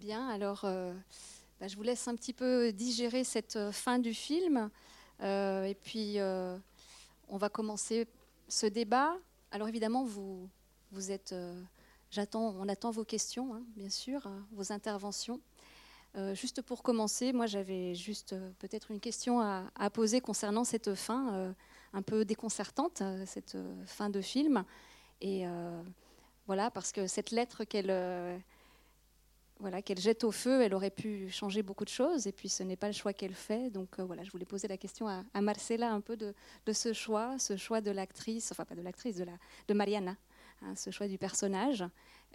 Bien, alors euh, bah, je vous laisse un petit peu digérer cette euh, fin du film. Euh, et puis, on va commencer ce débat. Alors évidemment, vous, vous êtes... j'attends, on attend vos questions, hein, bien sûr, hein, vos interventions. juste pour commencer, moi j'avais juste peut-être une question à, poser concernant cette fin un peu déconcertante, cette fin de film. Et voilà, parce que cette lettre qu'elle voilà, qu'elle jette au feu, elle aurait pu changer beaucoup de choses, et puis ce n'est pas le choix qu'elle fait. Donc euh, voilà, je voulais poser la question à, Marcella un peu de, ce choix, ce choix de l'actrice, enfin pas de l'actrice, de, Mariana, hein, ce choix du personnage.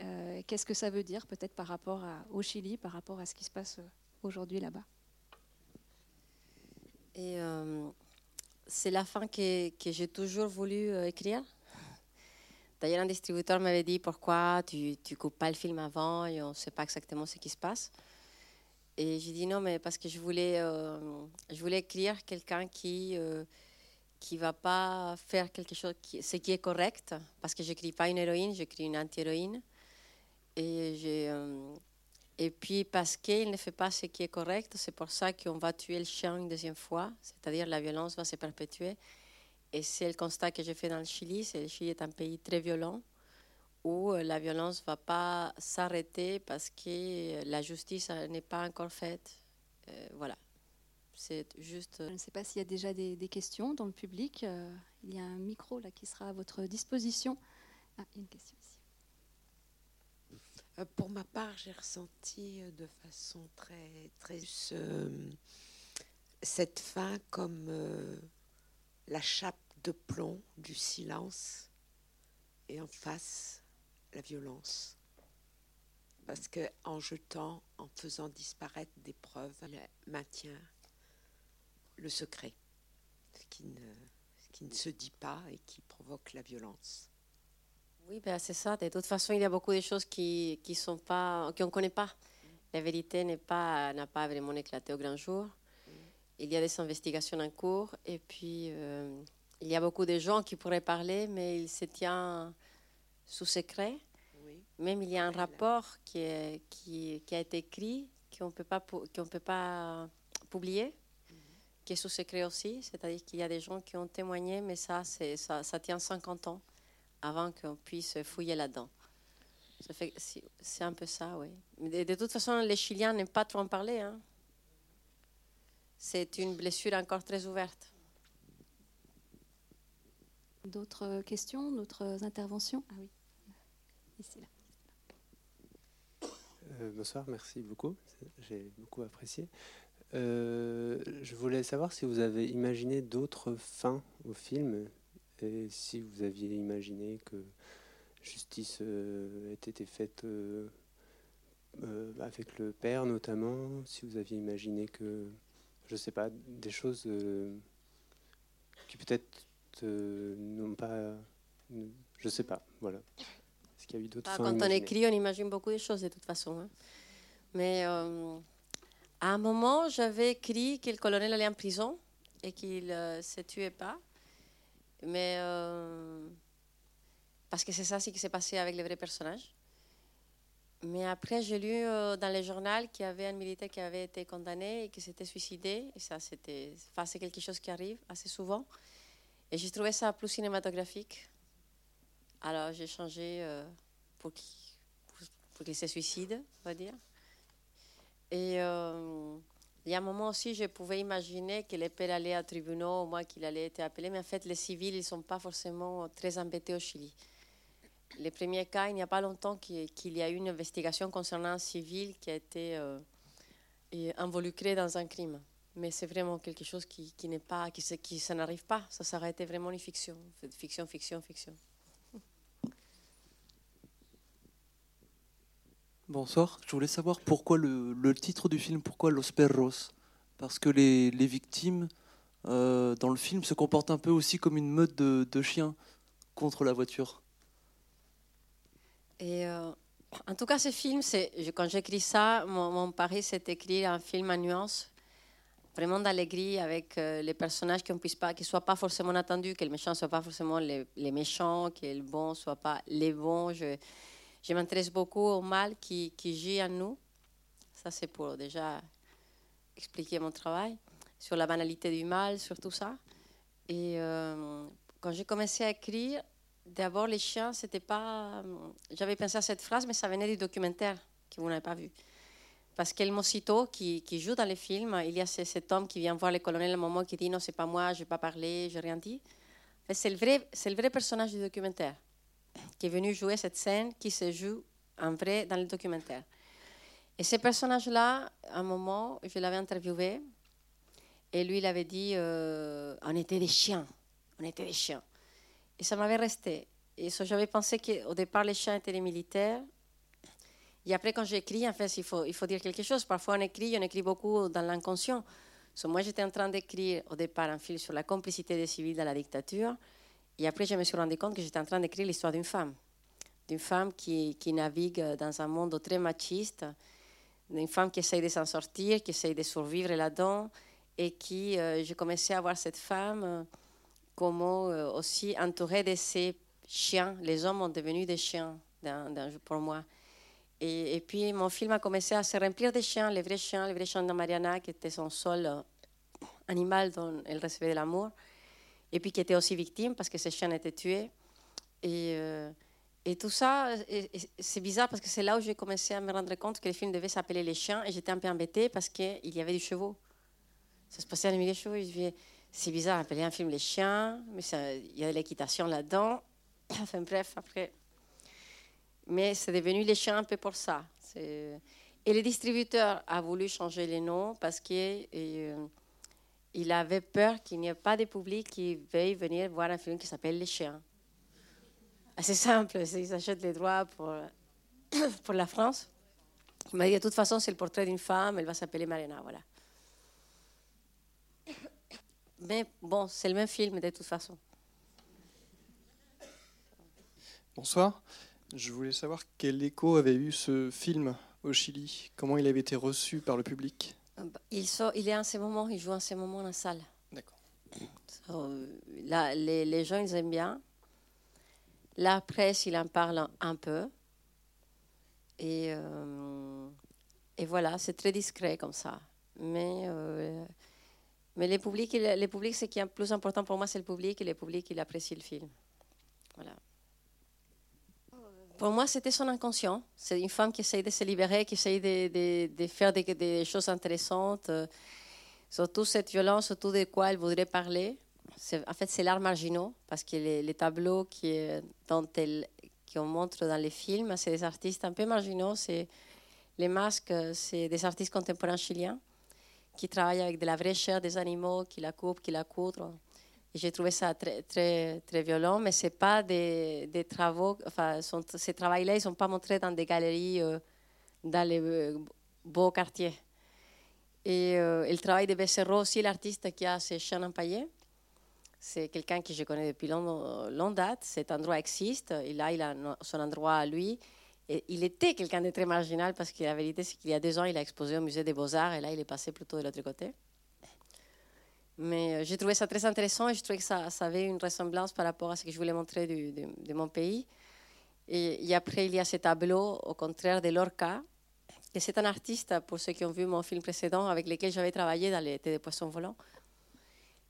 Euh, qu'est-ce que ça veut dire peut-être par rapport au Chili, par rapport à ce qui se passe euh, aujourd'hui là-bas? Et c'est la fin que j'ai toujours voulu écrire? D'ailleurs, un distributeur m'avait dit pourquoi tu ne coupes pas le film avant et on ne sait pas exactement ce qui se passe. Et j'ai dit non, mais parce que je voulais, euh, je voulais écrire quelqu'un qui euh, qui va pas faire quelque chose, ce qui est correct, parce que j'écris pas une héroïne, j'écris une anti-héroïne. Et, euh, et puis parce qu'il ne fait pas ce qui est correct, c'est pour ça qu'on va tuer le chien une deuxième fois, c'est-à-dire la violence va se perpétuer. Et c'est le constat que j'ai fait dans le Chili. C'est le Chili est un pays très violent où euh, la violence ne va pas s'arrêter parce que la justice n'est pas encore faite. Euh, voilà. C'est juste. Je ne sais pas s'il y a déjà des, questions dans le public. Euh, il y a un micro là qui sera à votre disposition. Ah, il y a une question ici. Pour ma part, j'ai ressenti de façon très, très cette fin comme la chape de plomb du silence et en face la violence. Parce que en jetant, en faisant disparaître des preuves, elle maintient le secret, ce qui ne, qui ne se dit pas et qui provoque la violence. Oui, ben c'est ça. De toute façon, il y a beaucoup de choses qui qui sont pas, qu'on ne connaît pas. La vérité n'est pas n'a pas vraiment éclaté au grand jour. Il y a des investigations en cours et puis euh, il y a beaucoup de gens qui pourraient parler, mais il se tient sous secret. Même il y a un rapport qui, est, qui, qui a été écrit, qu'on ne peut pas, qu'on peut pas publier, mhm. qui est sous secret aussi. C'est-à-dire qu'il y a des gens qui ont témoigné, mais ça, c'est, ça, ça tient 50 ans avant qu'on puisse fouiller là-dedans. c'est un peu ça, oui. Mais de, toute façon, les Chiliens n'aiment pas trop en parler. Hein. C'est une blessure encore très ouverte. D'autres questions, d'autres interventions? Ah oui, ici là. Euh, bonsoir, merci beaucoup. J'ai beaucoup apprécié. Euh, je voulais savoir si vous avez imaginé d'autres fins au film et si vous aviez imaginé que justice euh, ait été faite avec le père notamment, si vous aviez imaginé que, je ne sais pas, des choses qui peut-être euh, non pas. Je sais pas, voilà. Est-ce qu'il y a eu d'autres ah, Quand on écrit, on imagine beaucoup de choses de toute façon. Hein. Mais euh, à un moment, j'avais écrit que le colonel allait en prison et qu'il ne euh, se tuait pas. Mais. parce que c'est ça ce qui s'est passé avec les vrais personnages. Mais après, j'ai lu dans le journal qu'il y avait un militaire qui avait été condamné et qui s'était suicidé. Et ça, c'était, enfin, c'est quelque chose qui arrive assez souvent. Et j'ai trouvé ça plus cinématographique. Alors j'ai changé euh, pour qu'il se suicide, on va dire. Et euh, il y a un moment aussi, je pouvais imaginer les pères allaient à tribunal, moi qu'il allait être appelé, mais en fait, les civils, ils ne sont pas forcément très embêtés au Chili. Les premiers cas, il n'y a pas longtemps qu'il y a eu une investigation concernant un civil qui a été euh, involucré dans un crime mais c'est vraiment quelque chose qui, qui n'est pas, qui, qui ça n'arrive pas. Ça s'arrêtait vraiment une fiction, fiction, fiction, fiction. Bonsoir. Je voulais savoir pourquoi le, le titre du film, pourquoi Los Perros? Parce que les, les victimes euh, dans le film se comportent un peu aussi comme une meute de, de chiens contre la voiture. Et euh, en tout cas, ce film, c'est quand j'écris ça, mon, mon pari, c'est d'écrire un film en nuances vraiment d'allégresse avec euh, les personnages qui ne soient pas forcément attendus, que le méchant soit pas forcément les, méchants, que le bon soit pas les bons. Je, m'intéresse beaucoup au mal qui, qui gît en nous Ça, c'est pour déjà expliquer mon travail sur la banalité du mal, sur tout ça. Et euh, quand j'ai commencé à écrire, d'abord les chiens, c'était pas. J'avais pensé à cette phrase, mais ça venait du documentaire que vous n'avez pas vu. Parce qu'El Mosito, qui, qui, joue dans les films, il y a cet homme qui vient voir le colonel à un moment qui dit non, c'est pas moi, je n'ai pas parlé, je n'ai rien dit. C'est le, vrai, le vrai personnage du documentaire qui est venu jouer cette scène qui se joue en vrai dans le documentaire. Et ce personnage-là, à un moment, je l'avais interviewé et lui, il avait dit euh, on était des chiens, on était des chiens. Et ça m'avait resté. Et j'avais pensé qu'au départ, les chiens étaient des militaires. Et après, quand j'écris, en fait, il faut, dire quelque chose. Parfois, on écrit, on écrit beaucoup dans l'inconscient. moi, j'étais en train d'écrire au départ un film sur la complicité des civils dans la dictature. Et après, je me suis rendu compte que j'étais en train d'écrire l'histoire d'une femme. D'une femme qui, navigue dans un monde très machiste, d'une femme qui essaye de s'en sortir, qui essaye de survivre là-dedans, et qui, euh, j'ai commencé à voir cette femme euh, comme euh, aussi entourée de ses chiens. Les hommes ont devenu des chiens pour moi. Et, et, puis mon film a commencé à se remplir de chiens, les vrais chiens, les vrais chiens de Mariana, qui était son seul animal dont elle recevait de l'amour et puis qui était aussi victime parce que ses chiens étaient tués. Et, euh, et tout ça, c'est bizarre parce que c'est là où j'ai commencé à me rendre compte que le film devait s'appeler Les chiens et j'étais un peu embêtée parce qu'il y avait des chevaux. Ça se passait à la des chevaux. C'est bizarre d'appeler un film Les chiens, mais il y a de l'équitation là-dedans. Enfin bref, après. Mais c'est devenu Les chiens un peu pour ça. Et le distributeur a voulu changer les noms parce que. Euh, avait peur qu'il n'y ait pas de public qui veuille venir voir un film qui s'appelle Les Chiens. C'est simple, ils achètent les droits pour, pour la France. Il m'a dit de toute façon, c'est le portrait d'une femme, elle va s'appeler Marina, voilà. Mais bon, c'est le même film de toute façon. Bonsoir. Je voulais savoir quel écho avait eu ce film au Chili, comment il avait été reçu par le public. Il, sort, il est en ce moment, il joue en ce moment dans la salle. D'accord. là, les, les, gens, ils aiment bien. La presse, il en parle un peu. Et, euh, et voilà, c'est très discret comme ça. Mais, euh, mais les publics, les publics, ce qui est le plus important pour moi, c'est le public. Et le public, il apprécie le film. Voilà. Pour moi, c'était son inconscient. C'est une femme qui essaye de se libérer, qui essaye de, faire des, choses intéressantes. Euh, surtout cette violence, surtout de quoi elle voudrait parler. En fait, c'est l'art marginaux, parce que les, tableaux qui, elle, qu'on montre dans les films, c'est des artistes un peu marginaux. C'est, les masques, c'est des artistes contemporains chiliens qui travaillent avec de la vraie chair des animaux, qui la coupent, qui la coudrent. J'ai trouvé ça très, très, très violent, mais ce pas des, des, travaux, enfin, ces travaux-là, ils ne sont pas montrés dans des galeries euh, dans les euh, beaux quartiers. Et euh, le travail de Becerro aussi, l'artiste qui a ces chiens empaillés, c'est quelqu'un que je connais depuis long, date. Cet endroit existe, et là, il a son endroit à lui. Et il était quelqu'un de très marginal parce que la vérité, c'est qu'il y a deux ans, il a exposé au musée des Beaux-Arts, et là, il est passé plutôt de l'autre côté. Mais euh, j'ai trouvé ça très intéressant et je trouvais que ça, avait une ressemblance par rapport à ce que je voulais montrer de, mon pays. Et, après, il y a ce tableau, au contraire de Lorca, et c'est un artiste, pour ceux qui ont vu mon film précédent, avec lequel j'avais travaillé dans l'été des poissons volants.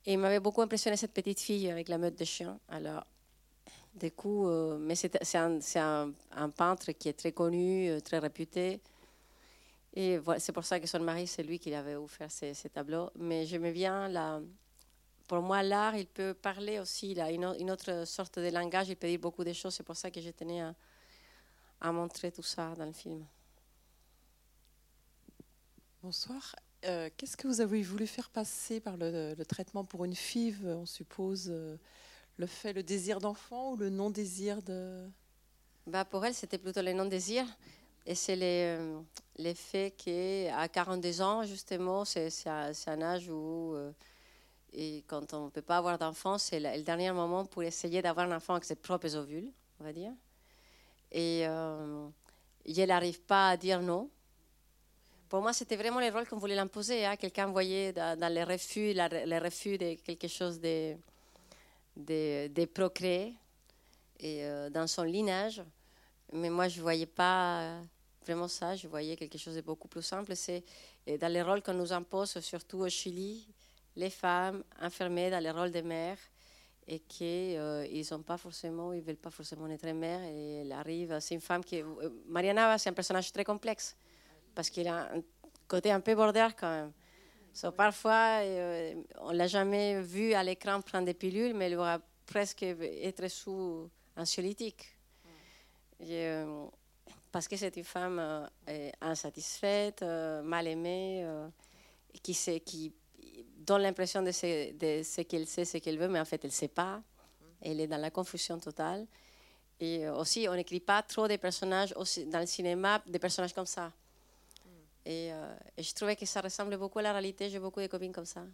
Et il m'avait beaucoup impressionné cette petite fille avec la meute de chiens. Alors, du coup, euh, mais c'est un, un, un, peintre qui est très connu, euh, très réputé. Et voilà, c'est pour ça que son mari, c'est lui qui avait offert ces, ces tableaux. Mais j'aimais bien, la, pour moi, l'art, il peut parler aussi, il a une, une, autre sorte de langage, il peut dire beaucoup de choses. C'est pour ça que je tenais à, à, montrer tout ça dans le film. Bonsoir. Euh, Qu'est-ce que vous avez voulu faire passer par le, le traitement pour une FIV On suppose euh, le fait, le désir d'enfant ou le non-désir de... Bah pour elle, c'était plutôt le non-désir. Et c'est l'effet qu'à 42 ans, justement, c'est un, âge où, euh, et quand on ne peut pas avoir d'enfant, c'est le, dernier moment pour essayer d'avoir un enfant avec ses propres ovules, on va dire. Et euh, elle n'arrive pas à dire non. Pour moi, c'était vraiment le rôle qu'on voulait l'imposer. Hein. Quelqu'un voyait dans, dans, les refus, la, les refus de quelque chose de, de, de procréer et euh, dans son lignage. Mais moi, je ne voyais pas vraiment ça. Je voyais quelque chose de beaucoup plus simple. C'est dans les rôles qu'on nous impose, surtout au Chili, les femmes enfermées dans les rôles de mères et qu'ils euh, ils veulent pas forcément être mères. Et elle arrive, c'est une femme qui, euh, Mariana, c'est un personnage très complexe parce qu'il a un côté un peu border quand même. So, parfois, euh, on l'a jamais vu à l'écran prendre des pilules, mais elle va presque être sous anxiolytique. Euh, parce que c'est une femme euh, insatisfaite, mal aimée, qui, sait, qui donne l'impression de ce, de ce qu'elle sait, ce qu'elle veut, mais en fait, elle ne sait pas. Elle est dans la confusion totale. Et aussi, on n'écrit pas trop des personnages aussi, dans le cinéma, des personnages comme ça. Et, euh, et, je trouvais que ça ressemble beaucoup à la réalité. J'ai beaucoup de copines comme ça.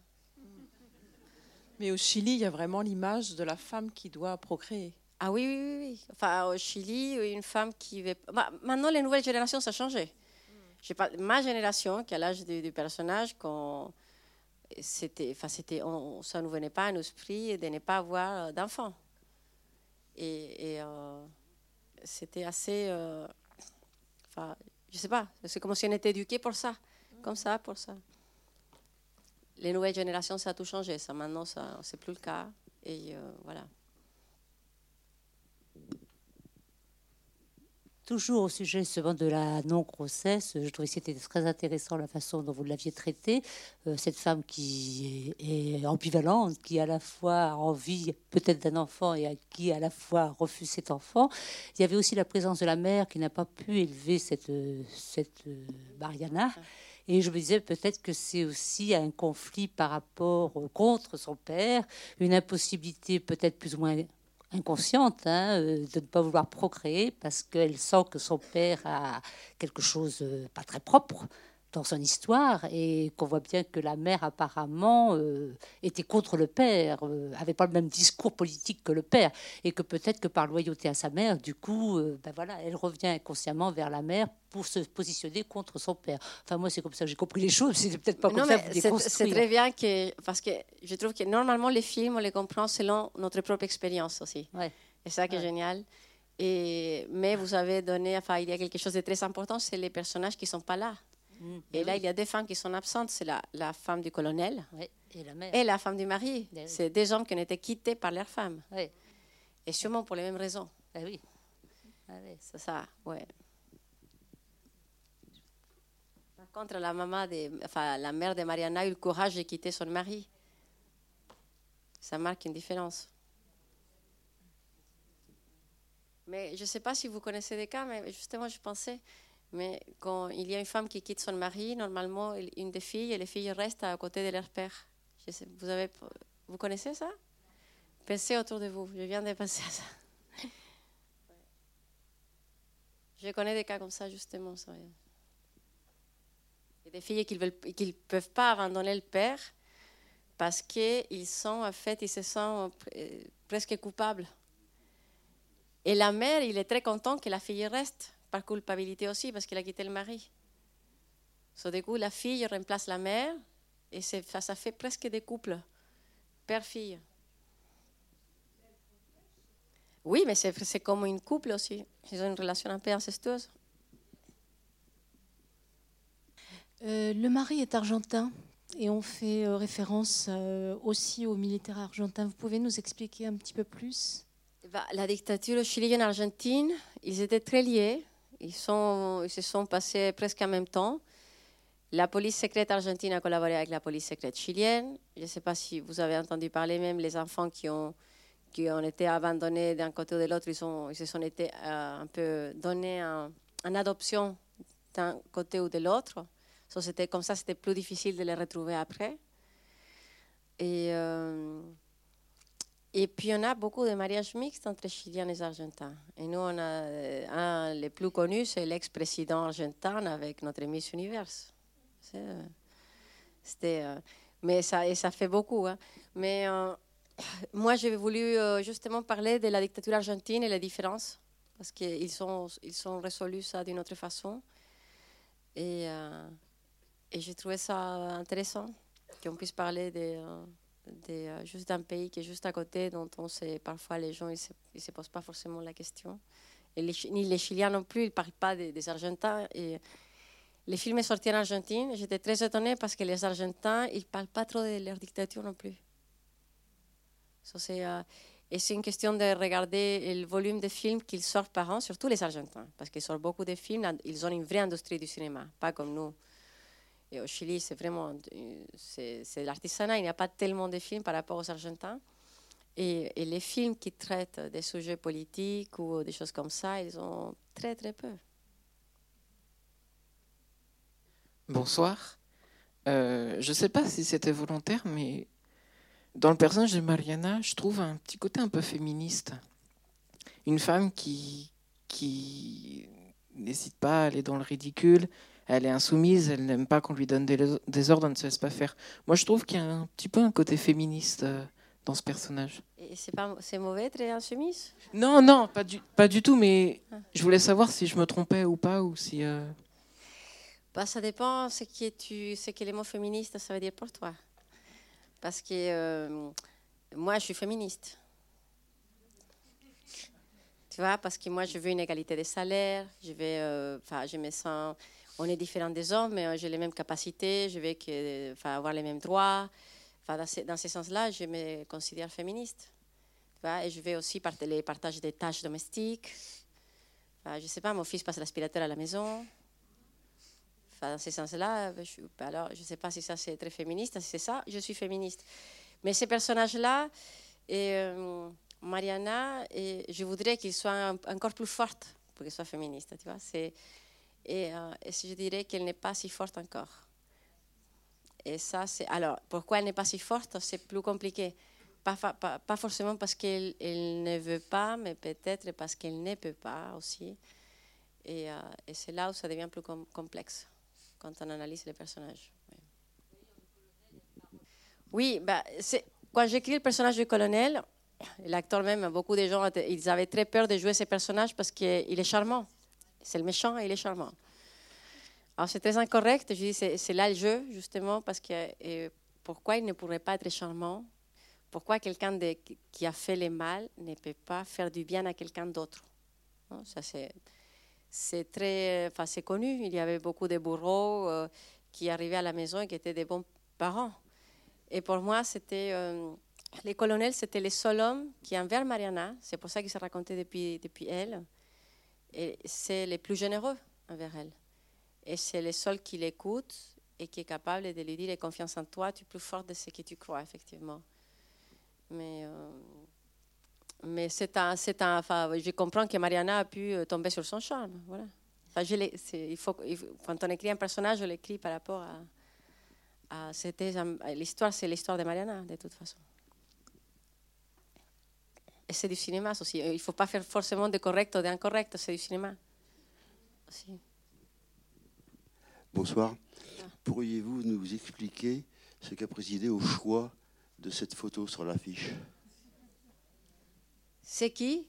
Mais au Chili, il y a vraiment l'image de la femme qui doit procréer. Ah oui, oui, oui. Enfin, au Chili, une femme qui. Bah, maintenant, les nouvelles générations, ça a changé. Pas... Ma génération, qui a l'âge du, personnage, quand c'était, enfin, c'était, ça ne nous venait pas à l'esprit de ne pas avoir euh, d'enfants. Et, euh, c'était assez. Euh, enfin, je sais pas, c'est comme si on était éduqué pour ça, comme ça, pour ça. Les nouvelles générations, ça a tout changé. Ça, maintenant, ça, c'est plus le cas. Et voilà. Toujours au sujet souvent de la non-grossesse, je trouvais que c'était très intéressant la façon dont vous l'aviez traité. Euh, cette femme qui est, ambivalente, qui à la fois a envie peut-être d'un enfant et à qui à la fois refuse cet enfant. Il y avait aussi la présence de la mère qui n'a pas pu élever cette, cette euh, Mariana. Et je me disais peut-être que c'est aussi un conflit par rapport contre son père, une impossibilité peut-être plus ou moins inconsciente hein, euh, de ne pas vouloir procréer parce qu'elle sent que son père a quelque chose euh, pas très propre dans son histoire et qu'on voit bien que la mère apparemment euh, était contre le père, euh, avait pas le même discours politique que le père et que peut-être que par loyauté à sa mère, du coup, euh, ben voilà, elle revient inconsciemment vers la mère pour se positionner contre son père. Enfin moi c'est comme ça que j'ai compris les choses, c'est peut-être pas comme ça C'est très bien que parce que je trouve que normalement les films on les comprend selon notre propre expérience aussi. Ouais. Et ça qui est génial. Et, mais vous avez donné, enfin, il y a quelque chose de très important, c'est les personnages qui ne sont pas là. Mm. et là, il y a des femmes qui sont absentes. C'est la, la, femme du colonel et, la mère. et la femme du mari. Ben c'est des hommes qui ont été quittés par leurs femmes. Et sûrement pour les mêmes raisons. Ben oui. Ah c'est ça, ouais. Par contre, la, maman de, enfin, la mère de Mariana a eu le courage de quitter son mari. Ça marque une différence. Mais je ne sais pas si vous connaissez des cas, mais justement, je pensais, mais quand il y a une femme qui quitte son mari, normalement, une des filles, et les filles restent à côté de leur père. vous, avez, vous connaissez ça? Pensez autour de vous. Je viens de penser à ça. Je connais des cas comme ça, justement. Ça. Il y a des filles qui ne peuvent pas abandonner le père parce qu'ils sont, en fait, ils se sentent euh, presque coupables. Et la mère, il est très content que la fille reste par culpabilité aussi, parce qu'il a quitté le mari. So, du coup, la fille remplace la mère, et ça, fait presque des couples, père-fille. Oui, mais c'est comme une couple aussi. Ils ont une relation un peu incestueuse. Euh, le mari est argentin et on fait euh, référence euh, aussi aux militaires argentins. Vous pouvez nous expliquer un petit peu plus? Bah, La dictature chilienne argentine, ils étaient très liés. Ils, se sont passés presque en même temps. La police secrète argentine a collaboré avec la police secrète chilienne. Je ne sais pas si vous avez entendu parler même les enfants qui ont, qui ont été abandonnés d'un côté ou de l'autre, ils, se sont été euh, un peu donnés en, adoption d'un côté ou de l'autre. So, comme ça, c'était plus difficile de les retrouver après. Et euh, et puis, on a beaucoup de mariages mixtes entre Chiliens et Argentins. Et nous, on a euh, un les plus connus, c'est l'ex-président argentin avec notre Miss Univers. Euh, c'était, euh, mais ça, et ça fait beaucoup. Hein. Mais moi, j'ai voulu justement parler de la dictature argentine et les différences, parce qu'ils sont, ils sont résolus ça d'une autre façon. Et, et j'ai trouvé ça intéressant qu'on puisse parler de euh, juste d'un pays qui est juste à côté, dont on sait parfois les gens ils se, se posent pas forcément la question. Ni les Chiliens non plus, ils ne parlent pas des, Argentins. Et le film est en Argentine. J'étais très étonnée parce que les Argentins, ils ne parlent pas trop de leur dictature non plus. Euh, et c'est une question de regarder le volume de films qu'ils sortent par an, surtout les Argentins, parce qu'ils sortent beaucoup de films. Ils ont une vraie industrie du cinéma, pas comme nous. Et au Chili, c'est vraiment euh, c'est, l'artisanat. Il n'y a pas tellement de films par rapport aux Argentins. Et, et les films qui traitent des sujets politiques ou des choses comme ça, ils ont très très peu. Bonsoir. Euh, je ne sais pas si c'était volontaire, mais dans le personnage de Mariana, je trouve un petit côté un peu féministe. Une femme qui, qui n'hésite pas à aller dans le ridicule, elle est insoumise, elle n'aime pas qu'on lui donne des, des ordres, elle ne se laisse pas faire. Moi, je trouve qu'il y a un petit peu un côté féministe euh, dans ce personnage. Et c'est, pas, c'est mauvais d'être insoumise Non, non, pas du, pas du tout, mais je voulais savoir si je me trompais ou pas, ou si... euh, Bah, ça dépend ce que, tu, ce que les mots féministes, ça veut dire pour toi. Parce que euh, moi, je suis féministe. Tu vois, parce que moi, je veux une égalité des salaires. Je, vais, euh, je me sens. On est différents des hommes, mais euh, j'ai les mêmes capacités. Je veux que, avoir les mêmes droits. Dans ce, sens-là, je me considère féministe. Et je vais aussi part- les partages des tâches domestiques. Je ne sais pas, mon fils passe l'aspirateur à la maison. Dans ce sens-là, je, ne sais pas si ça c'est très féministe. Si c'est ça, je suis féministe. Mais ces personnages-là, euh, Mariana, je voudrais qu'ils soient encore plus fortes pour qu'elles soient féministes. Et, euh, je dirais qu'elle n'est pas si forte encore. Et ça, c'est. Alors, pourquoi elle n'est pas si forte C'est plus compliqué. Pas, pas, pas forcément parce qu'elle elle ne veut pas, mais peut-être parce qu'elle ne peut pas aussi. Et, euh, c'est là où ça devient plus com- complexe quand on analyse les personnages. Oui, bah, quand j'écris le personnage du colonel, l'acteur même, beaucoup de gens, ils avaient très peur de jouer ce personnage parce qu'il est charmant. C'est le méchant et il est charmant. Alors c'est très incorrect. Je dis c'est là le jeu justement parce que pourquoi il ne pourrait pas être charmant? Pourquoi quelqu'un qui a fait le mal ne peut pas faire du bien à quelqu'un d'autre? Non, Ça c'est très, enfin c'est connu. Il y avait beaucoup de bourreaux euh, qui arrivaient à la maison et qui étaient des bons parents. Et pour moi c'était euh, les colonels, c'était les seuls hommes qui envers Mariana. C'est pour ça qu'il s'est raconté depuis depuis elle. Et c'est les plus généreux envers elle. Et c'est le seul qui l'écoute et qui est capable de lui dire confiance en toi, tu es plus fort de ce que tu crois, effectivement. Mais, euh, mais c'est un, c'est un, enfin, je comprends que Mariana a pu euh, tomber sur son charme. Voilà. Enfin, je il faut, quand on écrit un personnage, on l'écrit par rapport à. à l'histoire, c'est l'histoire de Mariana, de toute façon. Et c'est du cinéma aussi. Il ne faut pas faire forcément de correct ou d'incorrect, c'est du cinéma. Aussi. Bonsoir. Pourriez-vous nous expliquer ce qui a présidé au choix de cette photo sur l'affiche? C'est qui?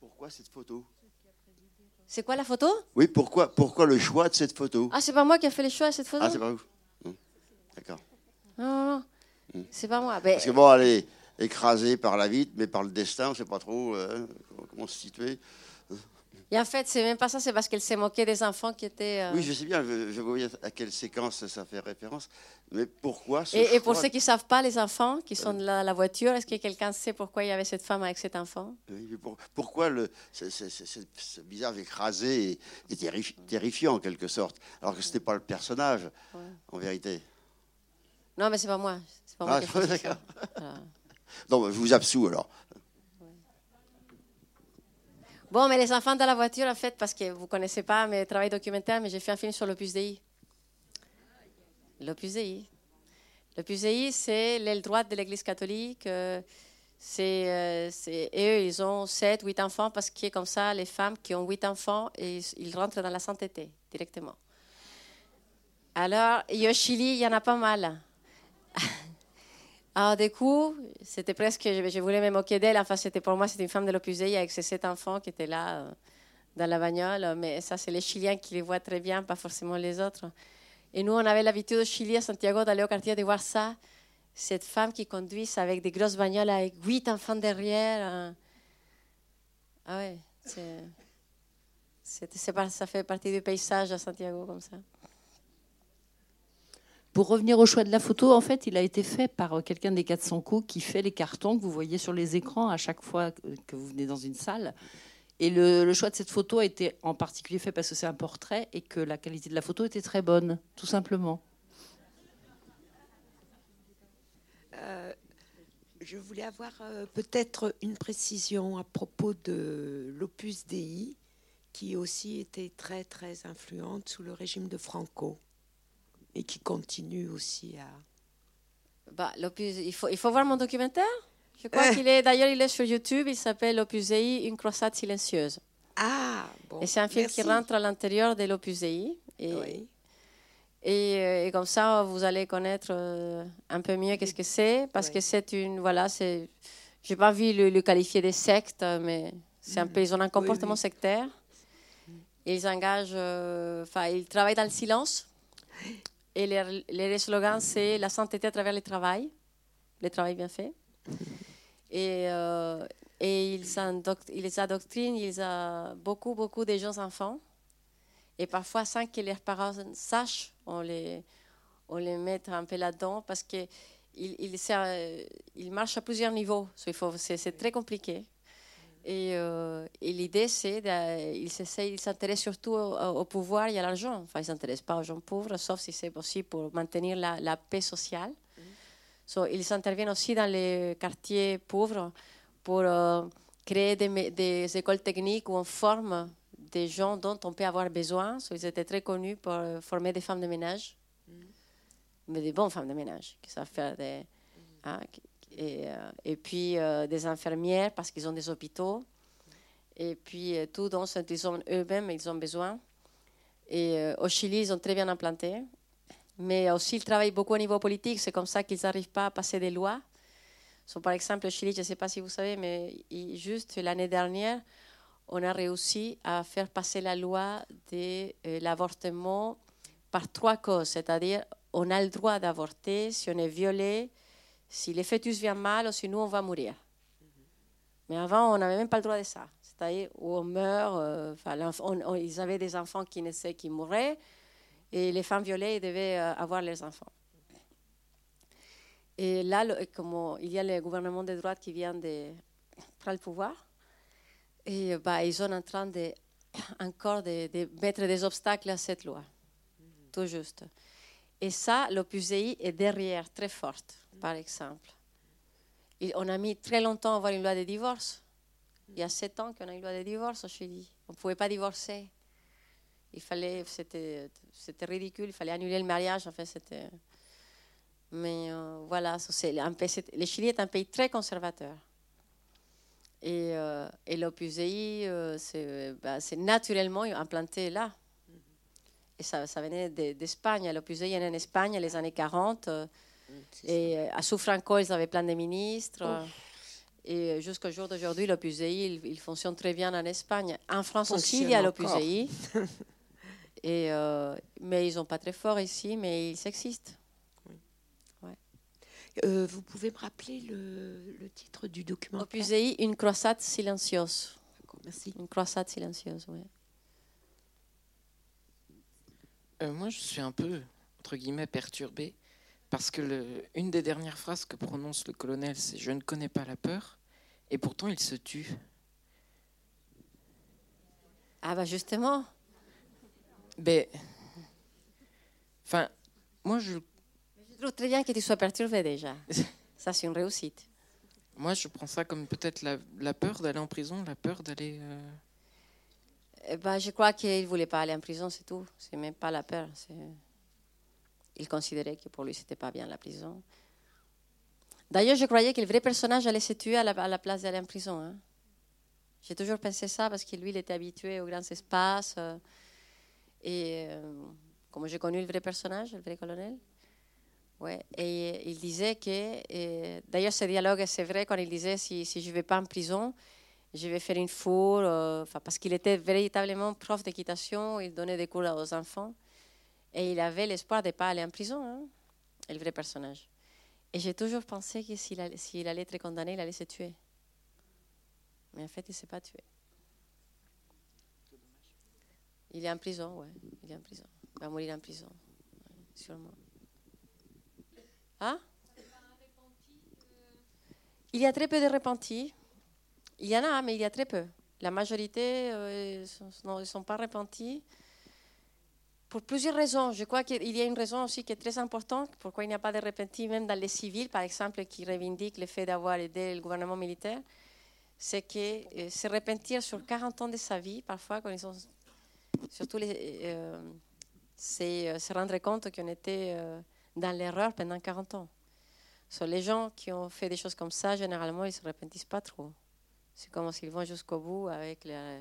Pourquoi cette photo? C'est quoi la photo? Oui, pourquoi, pourquoi le choix de cette photo? Ah, c'est pas moi qui a fait les choix de cette photo? Ah, c'est pas vous Non. D'accord. Non, non, non. Hmm. C'est pas moi. Ben, Parce que bon, elle est écrasée par la vitre, mais par le destin, on ne sait pas trop euh, comment se situer. et en fait, c'est même pas ça, c'est parce qu'elle s'est moquée des enfants qui étaient. euh, Oui, je sais bien, je, je voyais à quelle séquence ça fait référence, mais pourquoi ce et, et pour ceux qui ne savent pas, les enfants qui sont dans la, la voiture, est-ce que quelqu'un sait pourquoi il y avait cette femme avec cet enfant? Oui, pour- pourquoi le, ce, visage écrasé et, et terrifi- terrifiant en quelque sorte, alors que ce n'était pas le personnage Ouais. en vérité? Non, mais c'est pas moi. C'est pas moi Ah, qui mais je vous absous alors. Bon, mais les enfants dans la voiture, en fait, parce que vous ne connaissez pas mes travaux documentaires, mais j'ai fait un film sur l'Opus Dei. L'Opus Dei. L'Opus Dei, c'est l'aile droite de l'Église catholique. euh, euh, c'est- et eux, ils ont 7, 8 enfants, parce que comme ça, les femmes qui ont 8 enfants, ils, ils rentrent dans la sainteté directement. Alors, et au Chili, il y en a pas mal. Alors, du coup, c'était presque, je, voulais me moquer d'elle. Enfin, c'était pour moi, c'était une femme de l'Opus Dei avec ses sept enfants qui étaient là euh, dans la bagnole. Mais ça, c'est les Chiliens qui les voient très bien, pas forcément les autres. Et nous, on avait l'habitude au Chili, à Santiago, d'aller au quartier de voir ça. Cette femme qui conduit avec des grosses bagnoles avec huit enfants derrière. euh. Ah ouais, C'est, ça fait partie du paysage à Santiago comme ça. Pour revenir au choix de la photo, en fait, il a été fait par euh, quelqu'un des 400 coups qui fait les cartons que vous voyez sur les écrans à chaque fois que que vous venez dans une salle. Et le, choix de cette photo a été en particulier fait parce que c'est un portrait et que la qualité de la photo était très bonne, tout simplement. Euh, je voulais avoir euh, peut-être une précision à propos de l'Opus Dei, qui aussi était très très influente sous le régime de Franco et qui continue aussi à. Bah, l'Opus- il, faut, il faut voir mon documentaire. Je crois qu'il est, d'ailleurs, il est sur YouTube. Il s'appelle L'Opus Dei, une croisade silencieuse. Ah, bon. Et c'est un film qui rentre à l'intérieur de l'Opus Dei. Et, et, euh, et comme ça, vous allez connaître euh, un peu mieux qu'est-ce que c'est. Parce que c'est une. Voilà, c'est. J'ai pas vu le, le qualifier de secte, mais c'est un Mhm. peu. Ils ont un Oui, comportement oui. sectaire. Ils engagent. euh, Enfin, ils travaillent dans le silence. Et leur, leur slogan, c'est la sainteté à travers le travail. Le travail bien fait. Et, euh, et ils, ils adoctrinent ils a beaucoup, beaucoup de jeunes enfants. Et parfois, sans que leurs parents sachent, on les, on les met un peu là-dedans parce qu'ils ils, ils marchent à plusieurs niveaux. C'est très compliqué. Et, euh, et l'idée, c'est qu'ils s'intéressent surtout au, au pouvoir et à l'argent. Enfin, ils ne s'intéressent pas aux gens pauvres, sauf si c'est possible pour maintenir la, la paix sociale. So, ils interviennent aussi dans les quartiers pauvres pour euh, créer des, écoles techniques où on forme des gens dont on peut avoir besoin. So, ils étaient très connus pour euh, former des femmes de ménage, mais des bonnes femmes de ménage qui savent faire des. hein, qui- et, euh, et puis euh, des infirmières parce qu'ils ont des hôpitaux. Et puis euh, tout dont ils ont eux-mêmes ils ont besoin. Et au Chili, ils ont très bien implanté. Mais aussi, ils travaillent beaucoup au niveau politique. C'est comme ça qu'ils n'arrivent pas à passer des lois. So, par exemple, au Chili, je ne sais pas si vous savez, mais juste l'année dernière, on a réussi à faire passer la loi de l'avortement par trois causes. C'est-à-dire, on a le droit d'avorter si on est violé, si le fœtus vient mal ou si nous, on va mourir. Mais avant, on n'avait même pas le droit de ça. C'est-à-dire, on meurt, euh, ils avaient des enfants qui naissaient, qui mouraient, et les femmes violées devaient euh, avoir les enfants. Et là, comme il y a le gouvernement de droite qui vient de prendre le pouvoir, bah, ils sont en train de, encore de, mettre des obstacles à cette loi. Tout juste. Et ça, l'Opus est derrière, très forte, par exemple. On a mis très longtemps à avoir une loi de divorce. Il y a sept ans qu'on a une loi de divorce au Chili. On ne pouvait pas divorcer. Il fallait, c'était, c'était ridicule, il fallait annuler le mariage. En fait, c'était. Mais euh, voilà, c'est un pays- le Chili est un pays très conservateur. Et, euh, et l'Opus Dei, euh, c'est, bah, naturellement implanté là. Et ça, venait de- d'Espagne. L'Opus Dei est en Espagne les années 40. Et euh, à sous Franco, ils avaient plein de ministres. Et euh, jusqu'au jour d'aujourd'hui, l'Opus Dei, il, il fonctionne très bien en Espagne. En France aussi, il y a l'Opus Fonctionne Dei. Et, euh, mais ils sont pas très forts ici, mais ils existent. Euh, vous pouvez me rappeler le, le titre du document Opus Dei, une croisade silencieuse. Merci. Une croisade silencieuse, oui. Euh, moi, je suis un peu, entre guillemets, perturbé parce que le- une des dernières phrases que prononce le colonel, c'est Je ne connais pas la peur, et pourtant il se tue. Ah, bah justement. Mais. Enfin, moi, je, Je trouve très bien que tu sois perturbé déjà. Ça, c'est une réussite. moi, je prends ça comme peut-être la, la peur d'aller en prison, la peur d'aller. euh, Eh ben, je crois qu'il ne voulait pas aller en prison, c'est tout. C'est même pas la peur. c'est- Il considérait que pour lui, c'était pas bien la prison. D'ailleurs, je croyais que le vrai personnage allait se tuer à la, place d'aller en prison. hein. J'ai toujours pensé ça parce que lui, il était habitué aux grands espaces. euh, et euh, comme j'ai connu le vrai personnage, le vrai colonel, ouais, et il disait que. D'ailleurs, ce dialogue, c'est vrai quand il disait si, si je ne vais pas en prison, je vais faire une four, euh, parce qu'il était véritablement prof d'équitation, il donnait des cours aux enfants, et il avait l'espoir de ne pas aller en prison, hein, le vrai personnage. Et j'ai toujours pensé que s'il allait, être condamné, il allait se tuer. Mais en fait, il ne s'est pas tué. Il est en prison, ouais. Il est en prison. Il va mourir en prison, sûrement. Hein? Il y a très peu de repentis. Il y en a, mais il y a très peu. La majorité euh, ne sont, pas repentis pour plusieurs raisons. Je crois qu'il y a une raison aussi qui est très importante, pourquoi il n'y a pas de repentis, même dans les civils, par exemple, qui revendiquent le fait d'avoir aidé le gouvernement militaire. C'est que euh, se repentir sur 40 ans de sa vie, parfois, quand ils sont. Surtout euh, c'est se rendre compte qu'on était dans l'erreur pendant 40 ans. Les gens qui ont fait des choses comme ça, généralement, ils ne se repentissent pas trop. C'est comme s'ils vont jusqu'au bout avec la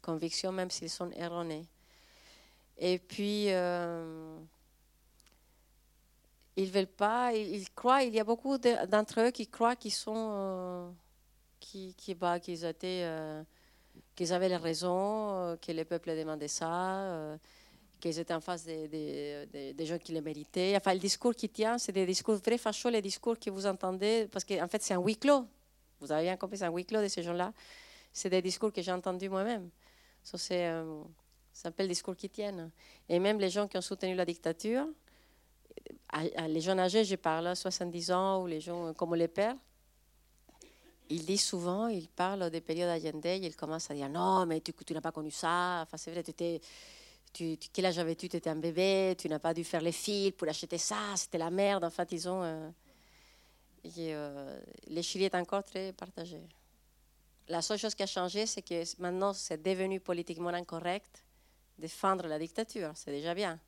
conviction, même s'ils sont erronés. Et puis, euh, ils veulent pas, ils, croient, il y a beaucoup d'entre eux qui croient qu'ils sont, euh, bah, qu'ils étaient, euh, qu'ils avaient les raisons, que le peuple demandait ça qu'ils étaient en face des, gens qui les méritaient. Enfin, le discours qui tient, c'est des discours très fachos, les discours que vous entendez, parce qu'en fait, c'est un huis clos. Vous avez bien compris, c'est un huis clos de ces gens-là. C'est des discours que j'ai entendus moi-même. Ça, c'est, euh, ça s'appelle discours qui tiennent. Et même les gens qui ont soutenu la dictature, les gens âgés, je parle, 70 ans, ou les gens comme les pères, ils disent souvent, ils parlent des périodes Allende, ils commencent à dire non, mais tu, tu n'as pas connu ça. Enfin, c'est vrai, tu étais tu, quel âge avais-tu? Tu étais un bébé, tu n'as pas dû faire les fils pour acheter ça, c'était la merde. En fait, ils ont. Euh, euh, les Chili est encore très partagé. La seule chose qui a changé, c'est que maintenant, c'est devenu politiquement incorrect défendre la dictature. C'est déjà bien.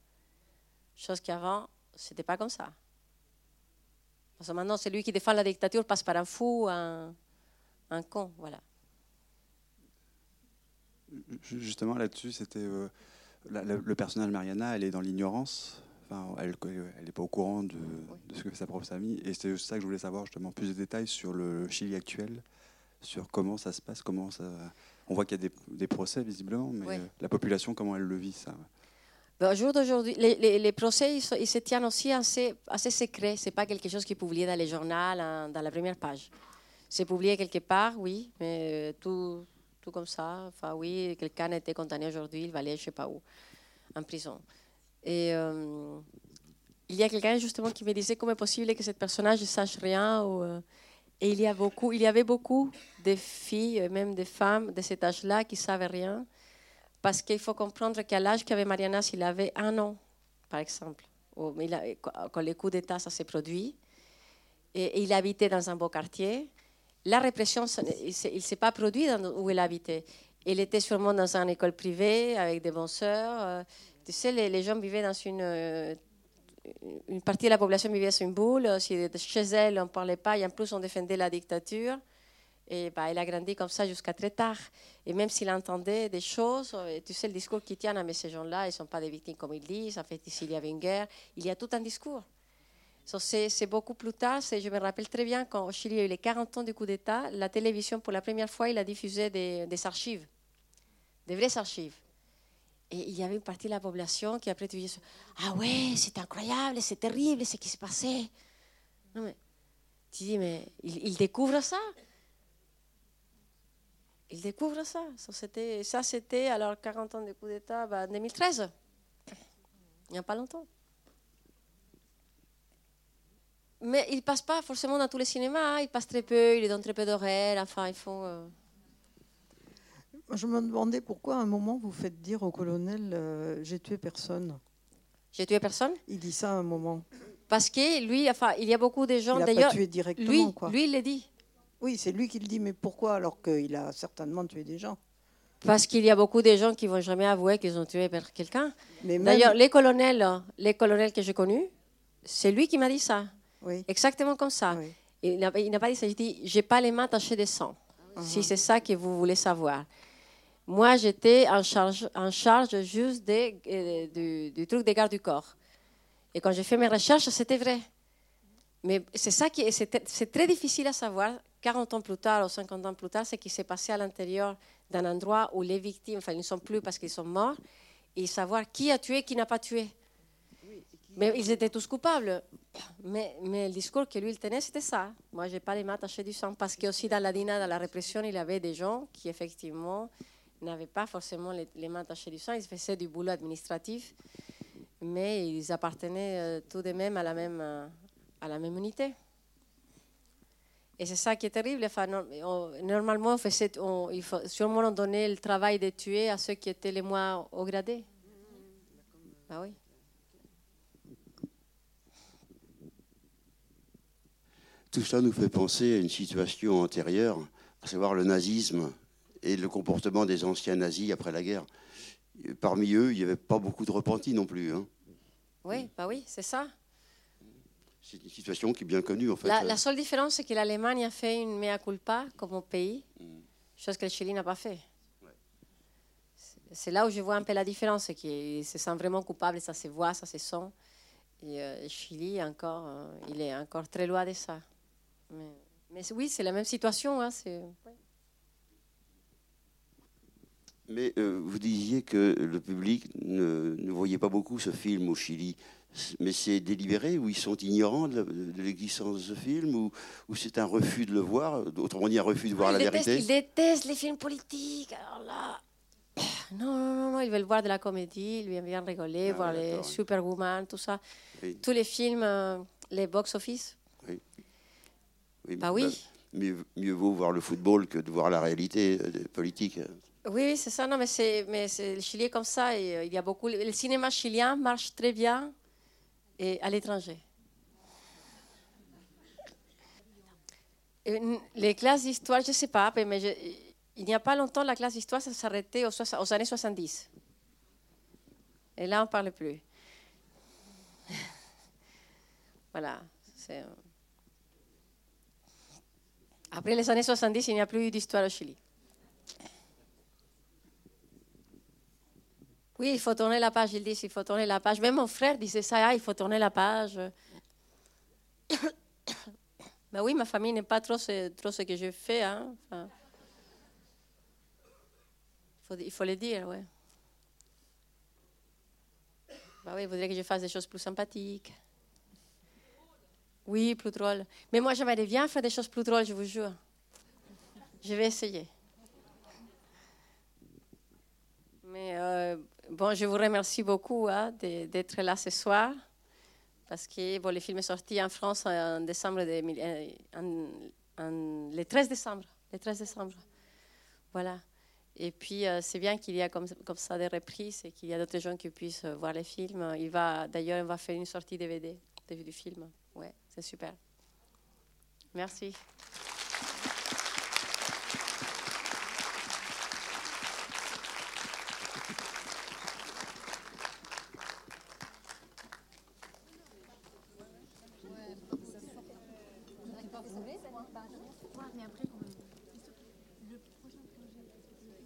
Chose qu'avant, c'était pas comme ça. Parce que maintenant, celui qui défend la dictature passe par un fou, un, un con, voilà. Justement, là-dessus, c'était. Euh, le personnage Mariana, elle est dans l'ignorance. Enfin, elle n'est pas au courant de, ce que fait sa propre famille. Et c'est ça que je voulais savoir, justement, plus de détails sur le Chili actuel, sur comment ça se passe, comment ça. On voit qu'il y a des, procès, visiblement, mais la population, comment elle le vit, ça ben, au jour d'aujourd'hui, les, procès, ils, se tiennent aussi assez, assez secrets. Ce n'est pas quelque chose qui est publié dans les journaux, dans la première page. C'est publié quelque part, oui, mais euh, tout, comme ça. Enfin, oui, quelqu'un a été condamné aujourd'hui, il va aller je ne sais pas où, en prison. Et euh, il y a quelqu'un justement qui me disait comment est possible que cette personnage ne sache rien. Ou, euh, et il y, avait beaucoup de filles, même des femmes de cet âge-là qui ne savaient rien. Parce qu'il faut comprendre qu'à l'âge qu'avait Mariana, s'il avait un an, par exemple, quand le coup d'État ça s'est produit, et il habitait dans un beau quartier, la répression, il ne s'est pas produit où il habitait. Il était sûrement dans une école privée avec des bons sœurs. Euh, tu sais, les, gens vivaient dans une. Euh, une partie de la population vivait sur une boule. chez elle, on ne parlait pas et en plus, on défendait la dictature. Et bah, il a grandi comme ça jusqu'à très tard. Et même s'il entendait des choses, euh, tu sais, le discours qui tient, mais ces gens-là, ils ne sont pas des victimes comme ils disent. En fait, ici, il y avait une guerre. Il y a tout un discours. C'est beaucoup plus tard. Je me rappelle très bien quand au Chili il y a eu les 40 ans du coup d'État, la télévision, pour la première fois, il a diffusé des, archives, des vraies archives. Et il y avait une partie de la population qui après tu disais Ah ouais, c'est incroyable, c'est terrible ce qui s'est passé. Non, mais tu dis Mais il, découvre ça Il découvre ça. Ça, c'était alors 40 ans du coup d'État, en 2013. Il n'y a pas longtemps. Mais il passe pas forcément dans tous les cinémas, hein. il passe très peu, il est dans très peu d'horaires, enfin, ils font... Euh. Je me demandais pourquoi à un moment vous faites dire au colonel euh, J'ai tué personne. J'ai tué personne? Il dit ça à un moment. Parce que lui, enfin, il y a beaucoup de gens d'ailleurs. tué directement, lui, quoi. Lui, il le dit. Oui, c'est lui qui le dit, mais pourquoi alors qu'il a certainement tué des gens? Parce qu'il y a beaucoup de gens qui vont jamais avouer qu'ils ont tué quelqu'un. D'ailleurs, les colonels, les colonels que j'ai connus, c'est lui qui m'a dit ça. Exactement comme ça. Il n'a pas dit ça. Il dit J'ai pas les mains tachées de sang. Uh-huh. Si c'est ça que vous voulez savoir. Moi, j'étais en charge, juste euh, du, truc des gardes du corps. Et quand j'ai fait mes recherches, c'était vrai. Mais c'est ça qui c'est très difficile à savoir. 40 ans plus tard ou 50 ans plus tard, ce qui s'est passé à l'intérieur d'un endroit où les victimes, enfin, ils ne sont plus parce qu'ils sont morts, et savoir qui a tué, qui n'a pas tué. Mais ils étaient tous coupables. Mais, mais le discours que lui il tenait, c'était ça. Moi, je n'ai pas les mains tachées du sang. Parce que aussi dans la DINA, dans la répression, il y avait des gens qui, effectivement, n'avaient pas forcément les, mains tachées du sang, ils faisaient du boulot administratif, mais ils appartenaient euh, tout de même à la même, euh, à la même unité. Et c'est ça qui est terrible. Normalement, on faisait, on- sûrement on donnait le travail de tuer à ceux qui étaient les moins haut gradés. Ah oui. Tout cela nous fait penser à une situation antérieure, à savoir le nazisme et le comportement des anciens nazis après la guerre. Parmi eux, il n'y avait pas beaucoup de repentis non plus. hein. Oui, bah oui, c'est ça. C'est une situation qui est bien connue en fait. La, la seule différence, c'est que l'Allemagne a fait une mea culpa comme pays, chose que le Chili n'a pas fait. C'est- C'est là où je vois un peu la différence, c'est qu'ils se sentent vraiment coupables, ça se voit, ça se sent. Et euh, le Chili, encore, euh, il est encore très loin de ça. Mais, oui, c'est la même situation. hein, c'est- Mais euh, vous disiez que le public ne, ne voyait pas beaucoup ce film au Chili. Mais c'est délibéré ou ils sont ignorants de, la- l'existence de ce film ou, ou c'est un refus de le voir, autrement dit un refus de voir la ils, détestent, vérité ils détestent les films politiques. Alors là, non, non, non, non, ils veulent voir de la comédie, ils aiment bien rigoler, Ah, voir les. Superwoman, tout ça. Oui. Tous les films, euh, les box-office. Oui, Bah oui. mieux, mieux vaut voir le football que de voir la réalité euh, politique. Oui, c'est ça. Non, mais c'est, le Chili est comme ça. Euh, il y a beaucoup. Le cinéma chilien marche très bien et à l'étranger. Les classes d'histoire, je ne sais pas, mais il n'y a pas longtemps, la classe d'histoire, s'arrêtait aux, aux années 70. Et là, on ne parle plus. voilà. euh. Après les années 70, il n'y a plus d'histoire au Chili. Oui, il faut tourner la page. Ils disent il faut tourner la page. Même mon frère disait ça, ah, il faut tourner la page. ben oui, ma famille n'est pas trop ce, que je fais. Hein. Il faut le dire, ouais. Ben oui, il voudrait que je fasse des choses plus sympathiques. Oui, plus drôles. Mais moi, j'aimerais bien faire des choses plus drôles, je vous jure. Je vais essayer. Mais euh, bon, je vous remercie beaucoup hein, d'être là ce soir. Parce que bon, le film est sorti en France en décembre, 2000 euh, le 13 décembre. Le 13 décembre. Voilà. Et puis, euh, c'est bien qu'il y a comme, ça des reprises et qu'il y a d'autres gens qui puissent euh, voir les films. Il va, d'ailleurs, on va faire une sortie DVD du film. Ouais, c'est super. Merci.